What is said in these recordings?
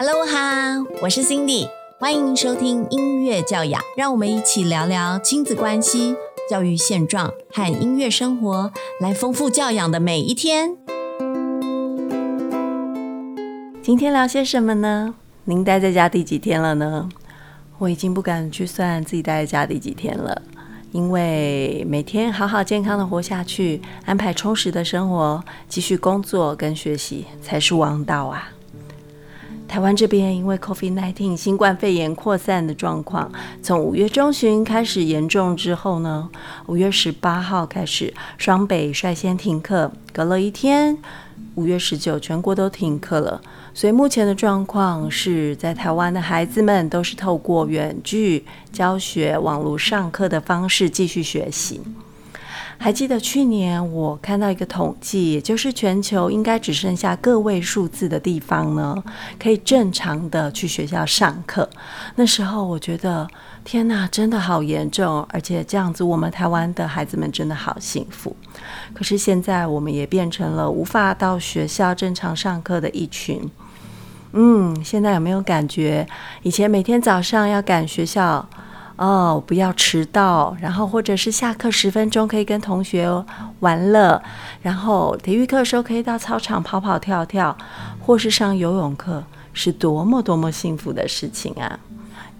Hello 哈，我是 Cindy，欢迎收听音乐教养，让我们一起聊聊亲子关系、教育现状和音乐生活，来丰富教养的每一天。今天聊些什么呢？您待在家第几天了呢？我已经不敢去算自己待在家第几天了。因为每天好好健康的活下去，安排充实的生活，继续工作跟学习才是王道啊！台湾这边因为 COVID-19 新冠肺炎扩散的状况，从五月中旬开始严重之后呢，五月十八号开始双北率先停课，隔了一天，五月十九全国都停课了。所以目前的状况是在台湾的孩子们都是透过远距教学、网络上课的方式继续学习。还记得去年我看到一个统计，也就是全球应该只剩下个位数字的地方呢，可以正常的去学校上课。那时候我觉得，天哪，真的好严重，而且这样子，我们台湾的孩子们真的好幸福。可是现在，我们也变成了无法到学校正常上课的一群。嗯，现在有没有感觉？以前每天早上要赶学校，哦，不要迟到，然后或者是下课十分钟可以跟同学玩乐，然后体育课的时候可以到操场跑跑跳跳，或是上游泳课，是多么多么幸福的事情啊！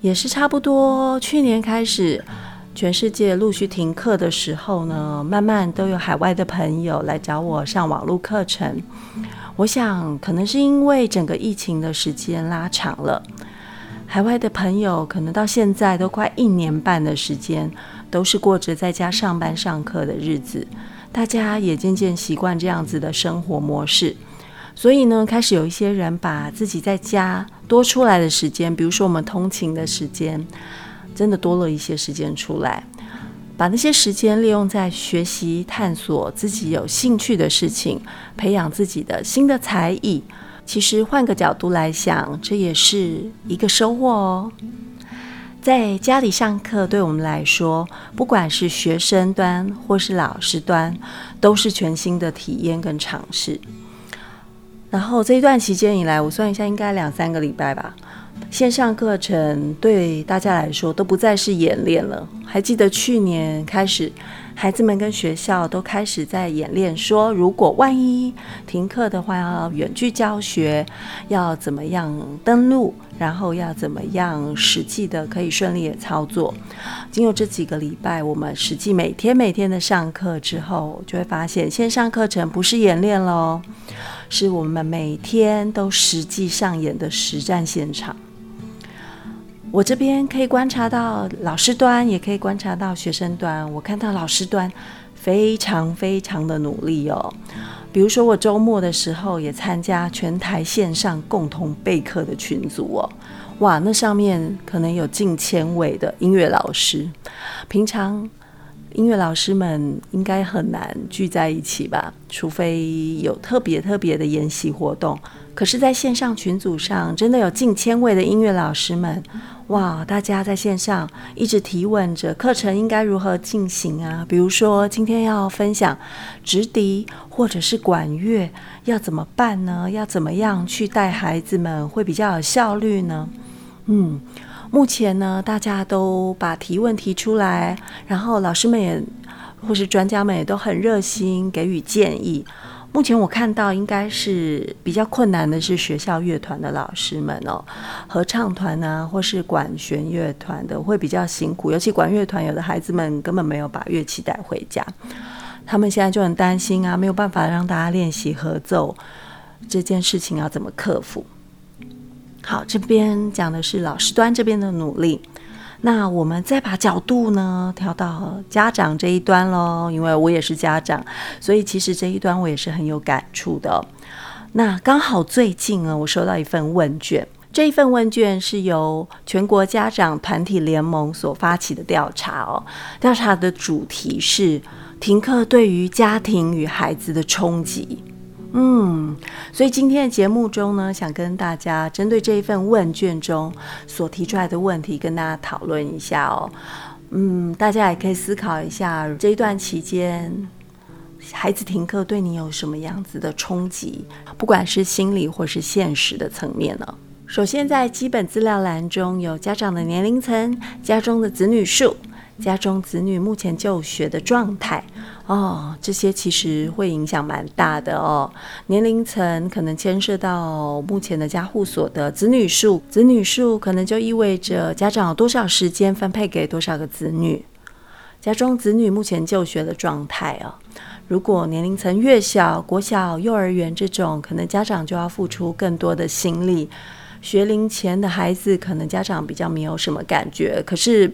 也是差不多，去年开始，全世界陆续停课的时候呢，慢慢都有海外的朋友来找我上网络课程。我想，可能是因为整个疫情的时间拉长了，海外的朋友可能到现在都快一年半的时间，都是过着在家上班上课的日子，大家也渐渐习惯这样子的生活模式，所以呢，开始有一些人把自己在家多出来的时间，比如说我们通勤的时间，真的多了一些时间出来。把那些时间利用在学习、探索自己有兴趣的事情，培养自己的新的才艺。其实换个角度来想，这也是一个收获哦。在家里上课，对我们来说，不管是学生端或是老师端，都是全新的体验跟尝试。然后这一段期间以来，我算一下，应该两三个礼拜吧。线上课程对大家来说都不再是演练了。还记得去年开始，孩子们跟学校都开始在演练，说如果万一停课的话，要远距教学，要怎么样登录，然后要怎么样实际的可以顺利的操作。经过这几个礼拜，我们实际每天每天的上课之后，就会发现线上课程不是演练喽，是我们每天都实际上演的实战现场。我这边可以观察到老师端，也可以观察到学生端。我看到老师端非常非常的努力哦。比如说我周末的时候也参加全台线上共同备课的群组哦，哇，那上面可能有近千位的音乐老师。平常音乐老师们应该很难聚在一起吧，除非有特别特别的研习活动。可是，在线上群组上，真的有近千位的音乐老师们。哇！大家在线上一直提问着课程应该如何进行啊？比如说今天要分享直笛或者是管乐，要怎么办呢？要怎么样去带孩子们会比较有效率呢？嗯，目前呢，大家都把提问提出来，然后老师们也或是专家们也都很热心给予建议。目前我看到应该是比较困难的是学校乐团的老师们哦，合唱团啊，或是管弦乐团的会比较辛苦，尤其管乐团有的孩子们根本没有把乐器带回家，他们现在就很担心啊，没有办法让大家练习合奏这件事情要怎么克服？好，这边讲的是老师端这边的努力。那我们再把角度呢调到家长这一端喽，因为我也是家长，所以其实这一端我也是很有感触的。那刚好最近呢，我收到一份问卷，这一份问卷是由全国家长团体联盟所发起的调查哦。调查的主题是停课对于家庭与孩子的冲击。嗯，所以今天的节目中呢，想跟大家针对这一份问卷中所提出来的问题，跟大家讨论一下哦。嗯，大家也可以思考一下，这一段期间孩子停课对你有什么样子的冲击，不管是心理或是现实的层面呢？首先，在基本资料栏中有家长的年龄层、家中的子女数、家中子女目前就学的状态。哦，这些其实会影响蛮大的哦。年龄层可能牵涉到目前的家户所得、子女数，子女数可能就意味着家长有多少时间分配给多少个子女。家中子女目前就学的状态哦。如果年龄层越小，国小、幼儿园这种，可能家长就要付出更多的心力。学龄前的孩子，可能家长比较没有什么感觉。可是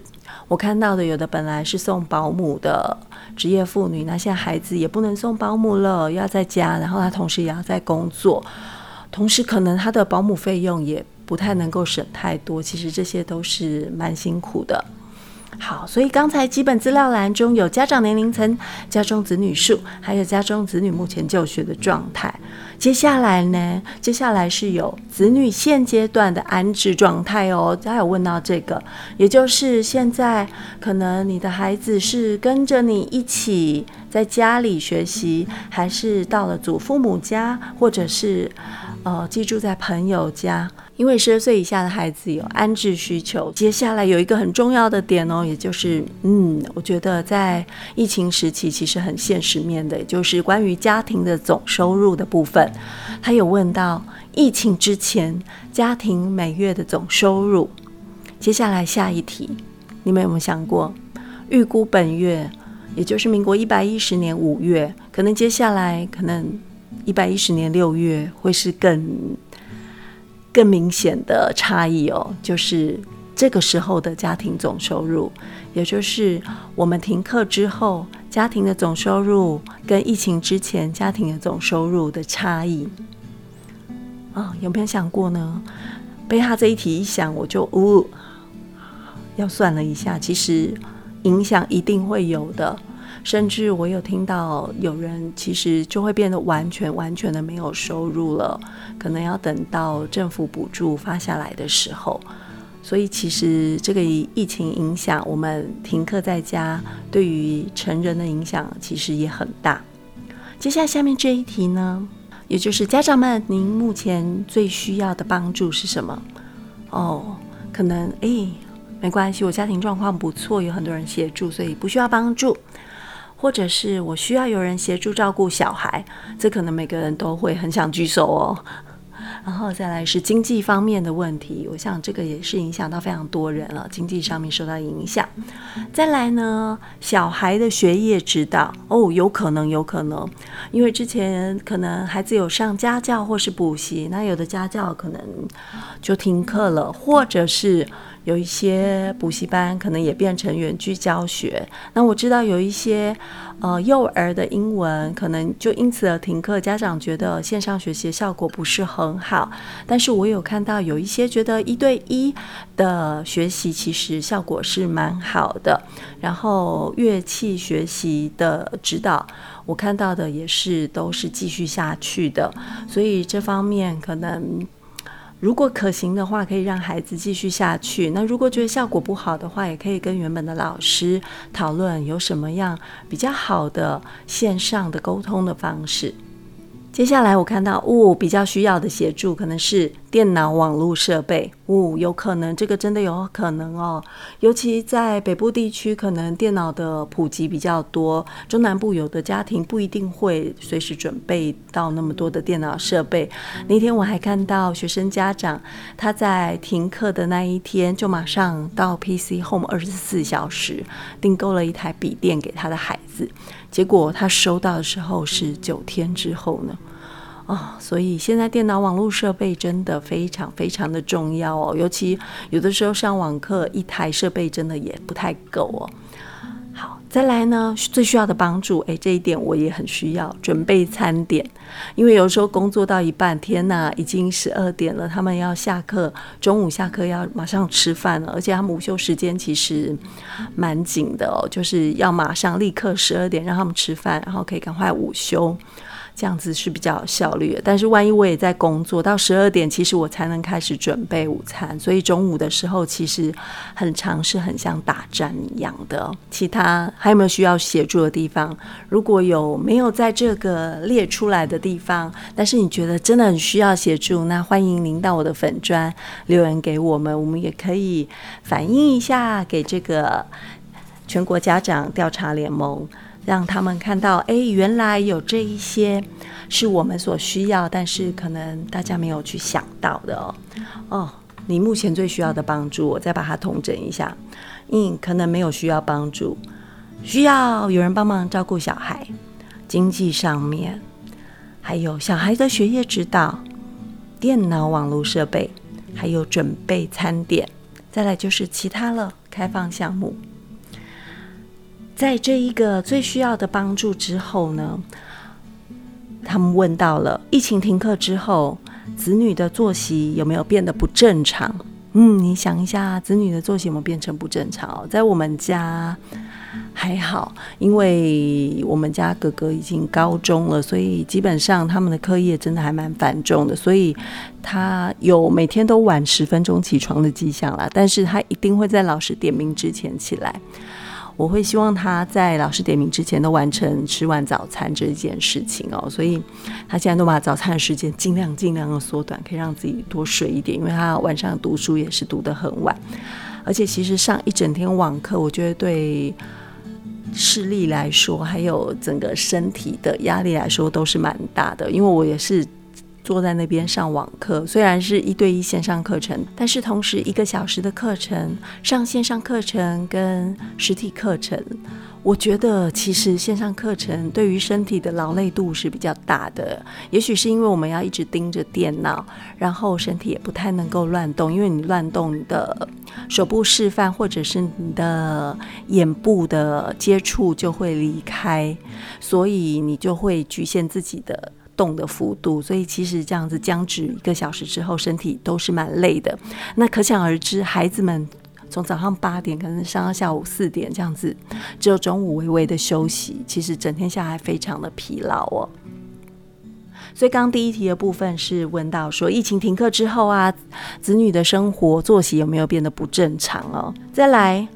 我看到的，有的本来是送保姆的职业妇女，那现在孩子也不能送保姆了，要在家，然后他同时也要在工作，同时可能他的保姆费用也不太能够省太多。其实这些都是蛮辛苦的。好，所以刚才基本资料栏中有家长年龄层、家中子女数，还有家中子女目前就学的状态。接下来呢？接下来是有子女现阶段的安置状态哦。他有问到这个，也就是现在可能你的孩子是跟着你一起在家里学习，还是到了祖父母家，或者是呃寄住在朋友家？因为十二岁以下的孩子有安置需求，接下来有一个很重要的点哦，也就是，嗯，我觉得在疫情时期其实很现实面的，也就是关于家庭的总收入的部分。他有问到疫情之前家庭每月的总收入。接下来下一题，你们有没有想过，预估本月，也就是民国一百一十年五月，可能接下来可能一百一十年六月会是更。更明显的差异哦，就是这个时候的家庭总收入，也就是我们停课之后家庭的总收入跟疫情之前家庭的总收入的差异啊，有没有想过呢？被他这一题一想，我就呜，要算了一下，其实影响一定会有的。甚至我有听到有人其实就会变得完全完全的没有收入了，可能要等到政府补助发下来的时候。所以其实这个疫情影响我们停课在家，对于成人的影响其实也很大。接下来下面这一题呢，也就是家长们，您目前最需要的帮助是什么？哦，可能诶，没关系，我家庭状况不错，有很多人协助，所以不需要帮助。或者是我需要有人协助照顾小孩，这可能每个人都会很想举手哦。然后再来是经济方面的问题，我想这个也是影响到非常多人了，经济上面受到影响。再来呢，小孩的学业指导哦，有可能有可能，因为之前可能孩子有上家教或是补习，那有的家教可能就停课了，或者是。有一些补习班可能也变成远距教学，那我知道有一些呃幼儿的英文可能就因此而停课，家长觉得线上学习效果不是很好。但是我有看到有一些觉得一对一的学习其实效果是蛮好的，然后乐器学习的指导，我看到的也是都是继续下去的，所以这方面可能。如果可行的话，可以让孩子继续下去。那如果觉得效果不好的话，也可以跟原本的老师讨论有什么样比较好的线上的沟通的方式。接下来我看到，哦，比较需要的协助可能是电脑网络设备，哦，有可能这个真的有可能哦，尤其在北部地区，可能电脑的普及比较多，中南部有的家庭不一定会随时准备到那么多的电脑设备。那天我还看到学生家长他在停课的那一天，就马上到 PC Home 二十四小时订购了一台笔电给他的孩子。结果他收到的时候是九天之后呢，哦，所以现在电脑网络设备真的非常非常的重要哦，尤其有的时候上网课一台设备真的也不太够哦。好再来呢，最需要的帮助，诶，这一点我也很需要准备餐点，因为有时候工作到一半，天呐，已经十二点了，他们要下课，中午下课要马上吃饭了，而且他们午休时间其实蛮紧的哦，就是要马上立刻十二点让他们吃饭，然后可以赶快午休。这样子是比较效率的。但是万一我也在工作，到十二点，其实我才能开始准备午餐，所以中午的时候其实很长，是很像打战一样的。其他还有没有需要协助的地方？如果有没有在这个列出来的地方，但是你觉得真的很需要协助，那欢迎您到我的粉砖留言给我们，我们也可以反映一下给这个全国家长调查联盟。让他们看到，哎，原来有这一些是我们所需要，但是可能大家没有去想到的哦。哦，你目前最需要的帮助，我再把它统整一下。嗯，可能没有需要帮助，需要有人帮忙照顾小孩，经济上面，还有小孩的学业指导、电脑网络设备，还有准备餐点，再来就是其他了，开放项目。在这一个最需要的帮助之后呢，他们问到了疫情停课之后，子女的作息有没有变得不正常？嗯，你想一下，子女的作息有没有变成不正常？在我们家还好，因为我们家哥哥已经高中了，所以基本上他们的课业真的还蛮繁重的，所以他有每天都晚十分钟起床的迹象啦。但是他一定会在老师点名之前起来。我会希望他在老师点名之前都完成吃完早餐这件事情哦，所以他现在都把早餐的时间尽量尽量的缩短，可以让自己多睡一点，因为他晚上读书也是读得很晚，而且其实上一整天网课，我觉得对视力来说，还有整个身体的压力来说都是蛮大的，因为我也是。坐在那边上网课，虽然是一对一线上课程，但是同时一个小时的课程上线上课程跟实体课程，我觉得其实线上课程对于身体的劳累度是比较大的。也许是因为我们要一直盯着电脑，然后身体也不太能够乱动，因为你乱动，的手部示范或者是你的眼部的接触就会离开，所以你就会局限自己的。动的幅度，所以其实这样子僵直一个小时之后，身体都是蛮累的。那可想而知，孩子们从早上八点可能上到下午四点这样子，只有中午微微的休息，其实整天下来非常的疲劳哦。所以刚第一题的部分是问到说，疫情停课之后啊，子女的生活作息有没有变得不正常哦？再来，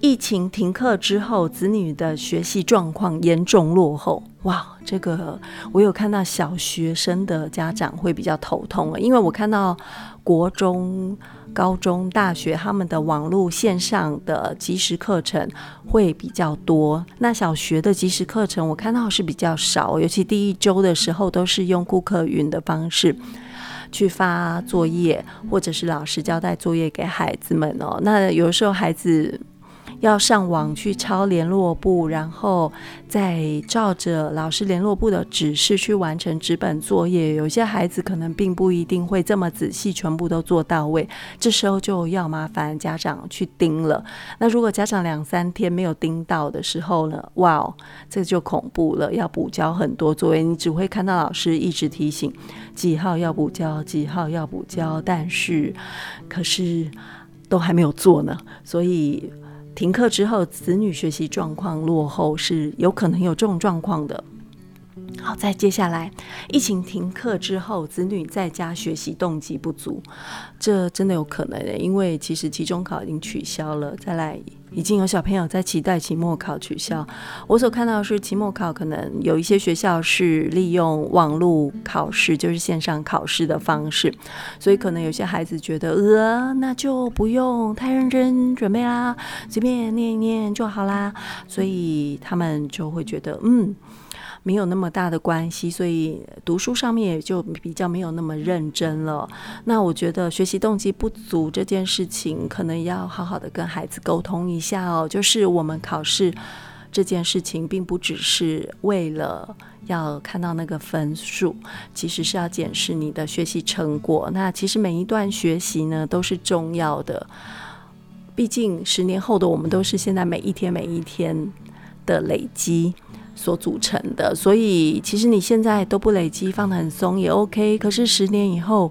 疫情停课之后，子女的学习状况严重落后。哇，这个我有看到小学生的家长会比较头痛了，因为我看到国中、高中、大学他们的网络线上的即时课程会比较多，那小学的即时课程我看到是比较少，尤其第一周的时候都是用顾客云的方式去发作业，或者是老师交代作业给孩子们哦。那有时候孩子。要上网去抄联络簿，然后再照着老师联络簿的指示去完成纸本作业。有些孩子可能并不一定会这么仔细，全部都做到位。这时候就要麻烦家长去盯了。那如果家长两三天没有盯到的时候呢？哇哦，这就恐怖了，要补交很多作业。你只会看到老师一直提醒几号要补交，几号要补交，但是可是都还没有做呢，所以。停课之后，子女学习状况落后是有可能有这种状况的。好，再接下来，疫情停课之后，子女在家学习动机不足，这真的有可能的，因为其实期中考已经取消了。再来，已经有小朋友在期待期末考取消。我所看到的是，期末考可能有一些学校是利用网络考试，就是线上考试的方式，所以可能有些孩子觉得，呃，那就不用太认真准备啦，随便念一念就好啦，所以他们就会觉得，嗯。没有那么大的关系，所以读书上面也就比较没有那么认真了。那我觉得学习动机不足这件事情，可能要好好的跟孩子沟通一下哦。就是我们考试这件事情，并不只是为了要看到那个分数，其实是要检视你的学习成果。那其实每一段学习呢，都是重要的。毕竟十年后的我们，都是现在每一天每一天的累积。所组成的，所以其实你现在都不累积，放得很松也 OK。可是十年以后，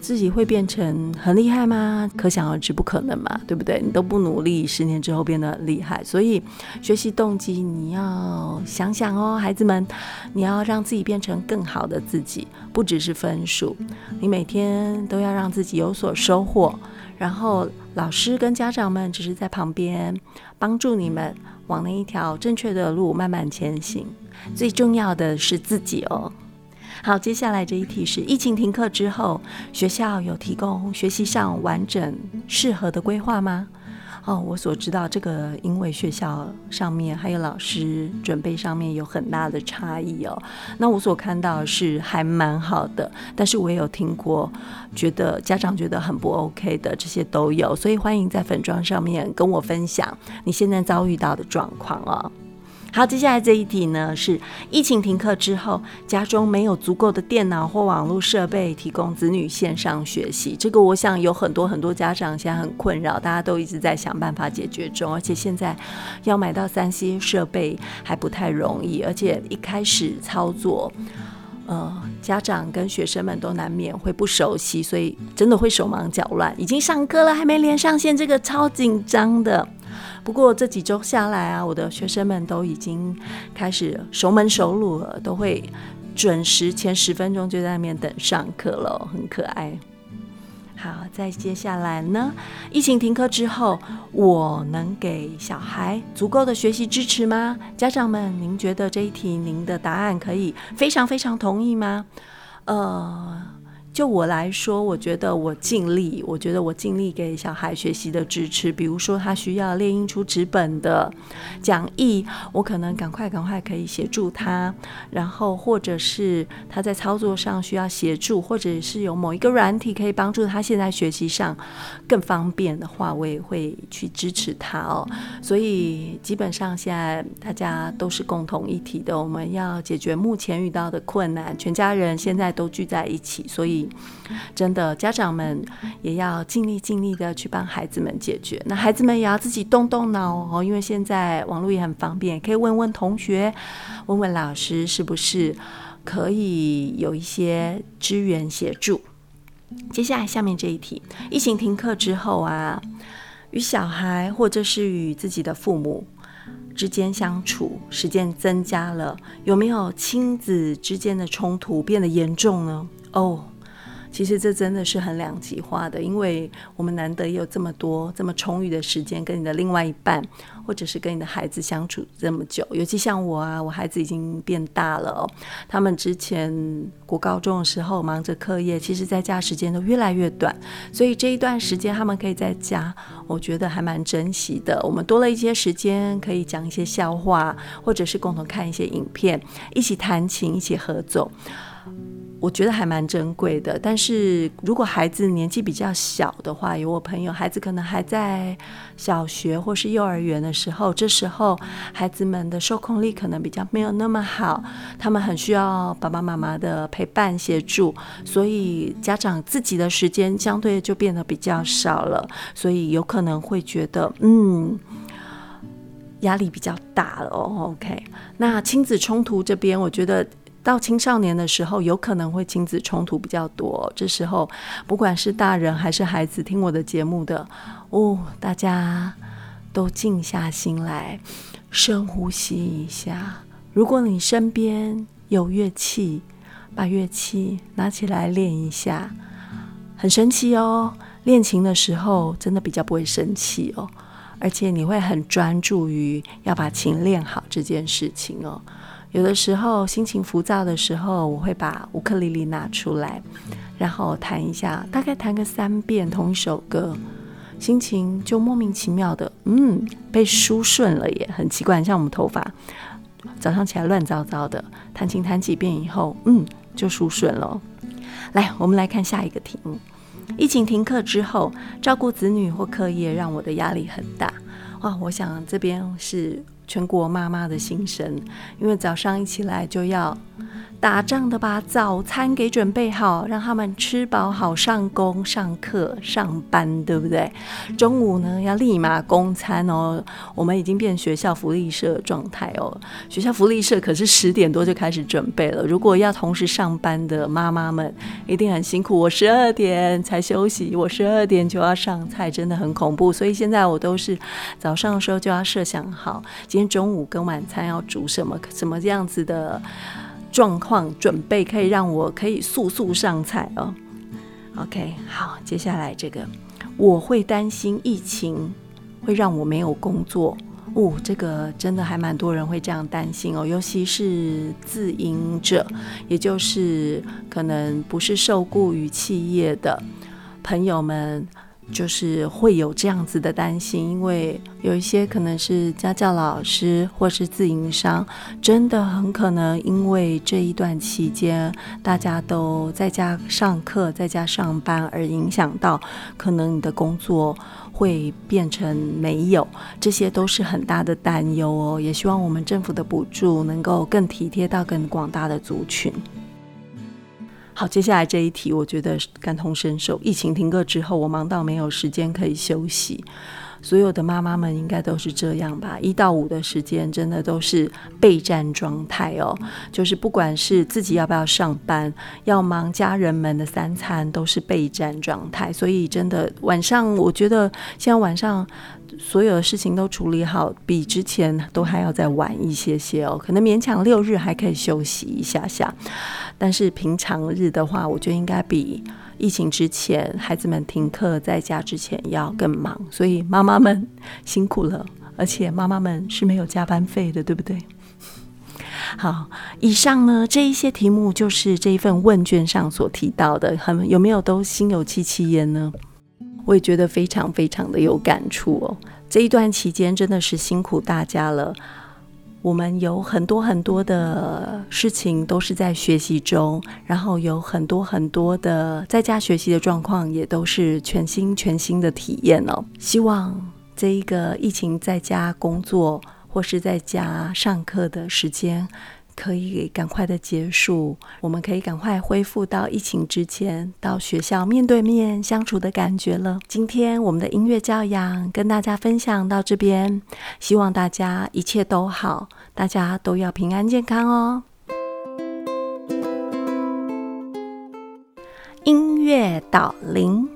自己会变成很厉害吗？可想而知，不可能嘛，对不对？你都不努力，十年之后变得很厉害。所以学习动机你要想想哦，孩子们，你要让自己变成更好的自己，不只是分数，你每天都要让自己有所收获。然后老师跟家长们只是在旁边帮助你们往那一条正确的路慢慢前行。最重要的是自己哦。好，接下来这一题是：疫情停课之后，学校有提供学习上完整适合的规划吗？哦，我所知道这个，因为学校上面还有老师准备上面有很大的差异哦。那我所看到是还蛮好的，但是我也有听过，觉得家长觉得很不 OK 的，这些都有。所以欢迎在粉妆上面跟我分享你现在遭遇到的状况哦。好，接下来这一题呢是疫情停课之后，家中没有足够的电脑或网络设备提供子女线上学习。这个我想有很多很多家长现在很困扰，大家都一直在想办法解决中。而且现在要买到三 C 设备还不太容易，而且一开始操作，呃，家长跟学生们都难免会不熟悉，所以真的会手忙脚乱。已经上课了，还没连上线，这个超紧张的。不过这几周下来啊，我的学生们都已经开始熟门熟路了，都会准时前十分钟就在那边等上课了，很可爱。好，再接下来呢，疫情停课之后，我能给小孩足够的学习支持吗？家长们，您觉得这一题您的答案可以非常非常同意吗？呃。就我来说，我觉得我尽力，我觉得我尽力给小孩学习的支持。比如说，他需要列印出纸本的讲义，我可能赶快赶快可以协助他。然后，或者是他在操作上需要协助，或者是有某一个软体可以帮助他现在学习上更方便的话，我也会去支持他哦。所以，基本上现在大家都是共同一体的，我们要解决目前遇到的困难，全家人现在都聚在一起，所以。真的，家长们也要尽力尽力的去帮孩子们解决。那孩子们也要自己动动脑哦，因为现在网络也很方便，可以问问同学，问问老师，是不是可以有一些支援协助。接下来下面这一题：疫情停课之后啊，与小孩或者是与自己的父母之间相处时间增加了，有没有亲子之间的冲突变得严重呢？哦。其实这真的是很两极化的，因为我们难得有这么多这么充裕的时间跟你的另外一半，或者是跟你的孩子相处这么久。尤其像我啊，我孩子已经变大了哦，他们之前国高中的时候忙着课业，其实在家时间都越来越短，所以这一段时间他们可以在家，我觉得还蛮珍惜的。我们多了一些时间，可以讲一些笑话，或者是共同看一些影片，一起弹琴，一起合奏。我觉得还蛮珍贵的，但是如果孩子年纪比较小的话，有我朋友孩子可能还在小学或是幼儿园的时候，这时候孩子们的受控力可能比较没有那么好，他们很需要爸爸妈妈的陪伴协助，所以家长自己的时间相对就变得比较少了，所以有可能会觉得嗯压力比较大了哦。OK，那亲子冲突这边，我觉得。到青少年的时候，有可能会亲子冲突比较多。这时候，不管是大人还是孩子，听我的节目的哦，大家都静下心来，深呼吸一下。如果你身边有乐器，把乐器拿起来练一下。很神奇哦，练琴的时候真的比较不会生气哦，而且你会很专注于要把琴练好这件事情哦。有的时候心情浮躁的时候，我会把乌克丽丽拿出来，然后弹一下，大概弹个三遍同一首歌，心情就莫名其妙的，嗯，被梳顺了耶，很奇怪，像我们头发早上起来乱糟糟的，弹琴弹几遍以后，嗯，就梳顺了。来，我们来看下一个题目：疫情停课之后，照顾子女或课业让我的压力很大。哇，我想这边是。全国妈妈的心声，因为早上一起来就要打仗的把早餐给准备好，让他们吃饱好上工、上课、上班，对不对？中午呢要立马供餐哦。我们已经变学校福利社状态哦。学校福利社可是十点多就开始准备了。如果要同时上班的妈妈们一定很辛苦。我十二点才休息，我十二点就要上菜，真的很恐怖。所以现在我都是早上的时候就要设想好，今天中午跟晚餐要煮什么，什么这样子的。状况准备可以让我可以速速上菜哦。OK，好，接下来这个我会担心疫情会让我没有工作哦。这个真的还蛮多人会这样担心哦，尤其是自营者，也就是可能不是受雇于企业的朋友们。就是会有这样子的担心，因为有一些可能是家教老师或是自营商，真的很可能因为这一段期间大家都在家上课、在家上班而影响到，可能你的工作会变成没有，这些都是很大的担忧哦。也希望我们政府的补助能够更体贴到更广大的族群。好，接下来这一题，我觉得感同身受。疫情停课之后，我忙到没有时间可以休息。所有的妈妈们应该都是这样吧？一到五的时间，真的都是备战状态哦。就是不管是自己要不要上班，要忙家人们的三餐，都是备战状态。所以真的晚上，我觉得现在晚上。所有的事情都处理好，比之前都还要再晚一些些哦。可能勉强六日还可以休息一下下，但是平常日的话，我觉得应该比疫情之前孩子们停课在家之前要更忙。所以妈妈们辛苦了，而且妈妈们是没有加班费的，对不对？好，以上呢这一些题目就是这一份问卷上所提到的，很有没有都心有戚戚焉呢？我也觉得非常非常的有感触哦。这一段期间真的是辛苦大家了。我们有很多很多的事情都是在学习中，然后有很多很多的在家学习的状况，也都是全新全新的体验哦。希望这一个疫情在家工作或是在家上课的时间。可以赶快的结束，我们可以赶快恢复到疫情之前到学校面对面相处的感觉了。今天我们的音乐教养跟大家分享到这边，希望大家一切都好，大家都要平安健康哦。音乐导聆，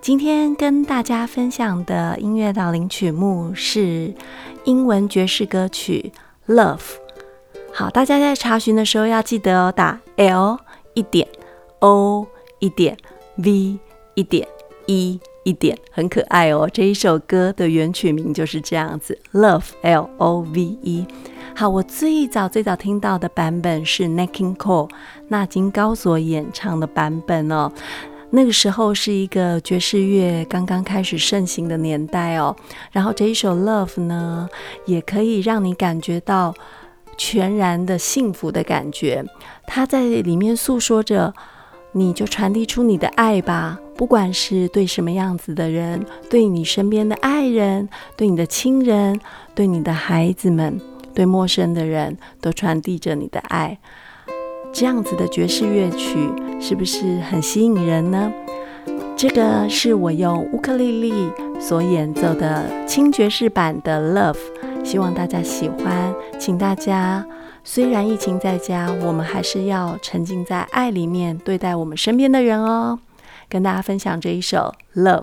今天跟大家分享的音乐导聆曲目是英文爵士歌曲《Love》。好，大家在查询的时候要记得哦，打 L 一点 O 一点 V 一点 E 一点，很可爱哦。这一首歌的原曲名就是这样子，Love L O V E。好，我最早最早听到的版本是 n a k i n g Cole 那金高所演唱的版本哦。那个时候是一个爵士乐刚刚开始盛行的年代哦。然后这一首 Love 呢，也可以让你感觉到。全然的幸福的感觉，他在里面诉说着，你就传递出你的爱吧，不管是对什么样子的人，对你身边的爱人，对你的亲人，对你的孩子们，对陌生的人都传递着你的爱。这样子的爵士乐曲是不是很吸引人呢？这个是我用乌克丽丽所演奏的轻爵士版的《Love》。希望大家喜欢，请大家虽然疫情在家，我们还是要沉浸在爱里面对待我们身边的人哦。跟大家分享这一首《Love》。